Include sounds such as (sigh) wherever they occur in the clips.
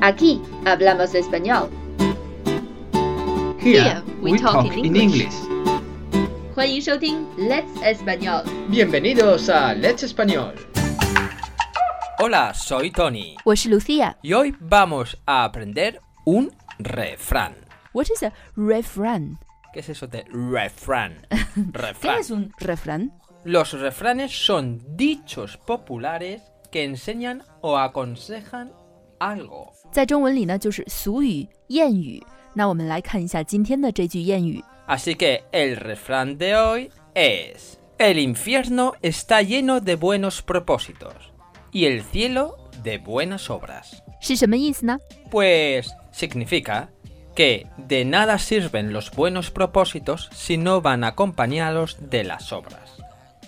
Aquí, hablamos español. Here we talk in Español. Bienvenidos a Let's Español. Hola, soy Tony. 我是 lucía Y hoy vamos a aprender un refrán. What is a refrán? ¿Qué es eso de refrán? (laughs) refrán. ¿Qué es un refrán? Los refranes son dichos populares que enseñan o aconsejan algo. Así que el refrán de hoy es: El infierno está lleno de buenos propósitos y el cielo de buenas obras. Pues significa que de nada sirven los buenos propósitos si no van acompañados de las obras.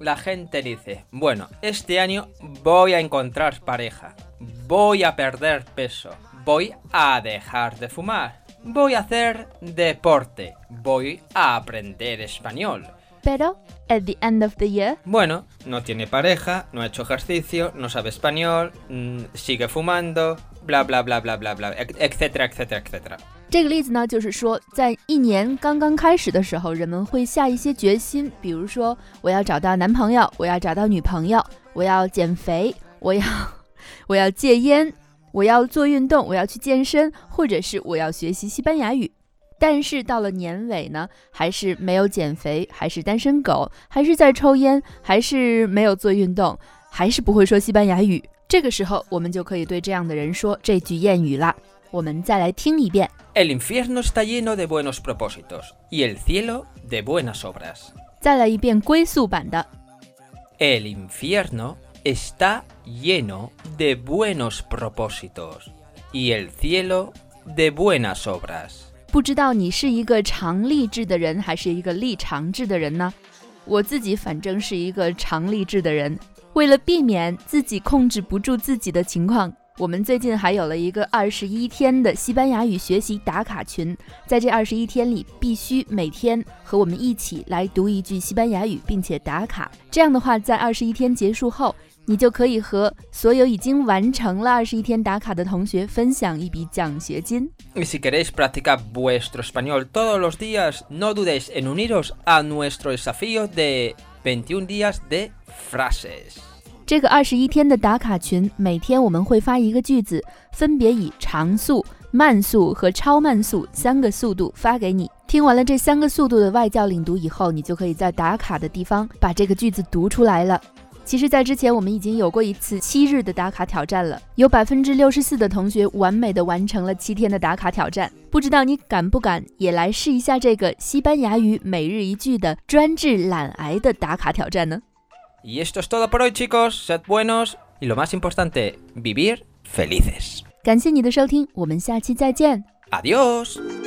la gente dice, bueno, este año voy a encontrar pareja, voy a perder peso, voy a dejar de fumar, voy a hacer deporte, voy a aprender español. Pero, at the end of the year... Bueno, no tiene pareja, no ha hecho ejercicio, no sabe español, mm, sigue fumando, bla, bla, bla, bla, bla, bla, etcétera, etcétera, etcétera. 这个例子呢，就是说，在一年刚刚开始的时候，人们会下一些决心，比如说我要找到男朋友，我要找到女朋友，我要减肥，我要我要戒烟，我要做运动，我要去健身，或者是我要学习西班牙语。但是到了年尾呢，还是没有减肥，还是单身狗，还是在抽烟，还是没有做运动，还是不会说西班牙语。这个时候，我们就可以对这样的人说这句谚语啦。我们再来听一遍。El infierno está lleno de buenos propósitos y el cielo de buenas obras。再来一遍归宿版的。El infierno está lleno de buenos propósitos y el cielo de buenas obras。不知道你是一个常立志的人，还是一个立常志的人呢？我自己反正是一个常立志的人，为了避免自己控制不住自己的情况。我们最近还有了一个二十一天的西班牙语学习打卡群，在这二十一天里，必须每天和我们一起来读一句西班牙语，并且打卡。这样的话，在二十一天结束后，你就可以和所有已经完成了二十一天打卡的同学分享一笔奖学金。Si queréis practicar vuestro español todos los días, no dudéis en uniros a nuestro desafío de veintiún días de frases. 这个二十一天的打卡群，每天我们会发一个句子，分别以长速、慢速和超慢速三个速度发给你。听完了这三个速度的外教领读以后，你就可以在打卡的地方把这个句子读出来了。其实，在之前我们已经有过一次七日的打卡挑战了，有百分之六十四的同学完美的完成了七天的打卡挑战。不知道你敢不敢也来试一下这个西班牙语每日一句的专治懒癌的打卡挑战呢？Y esto es todo por hoy, chicos. Sed buenos y lo más importante, vivir felices. Adiós.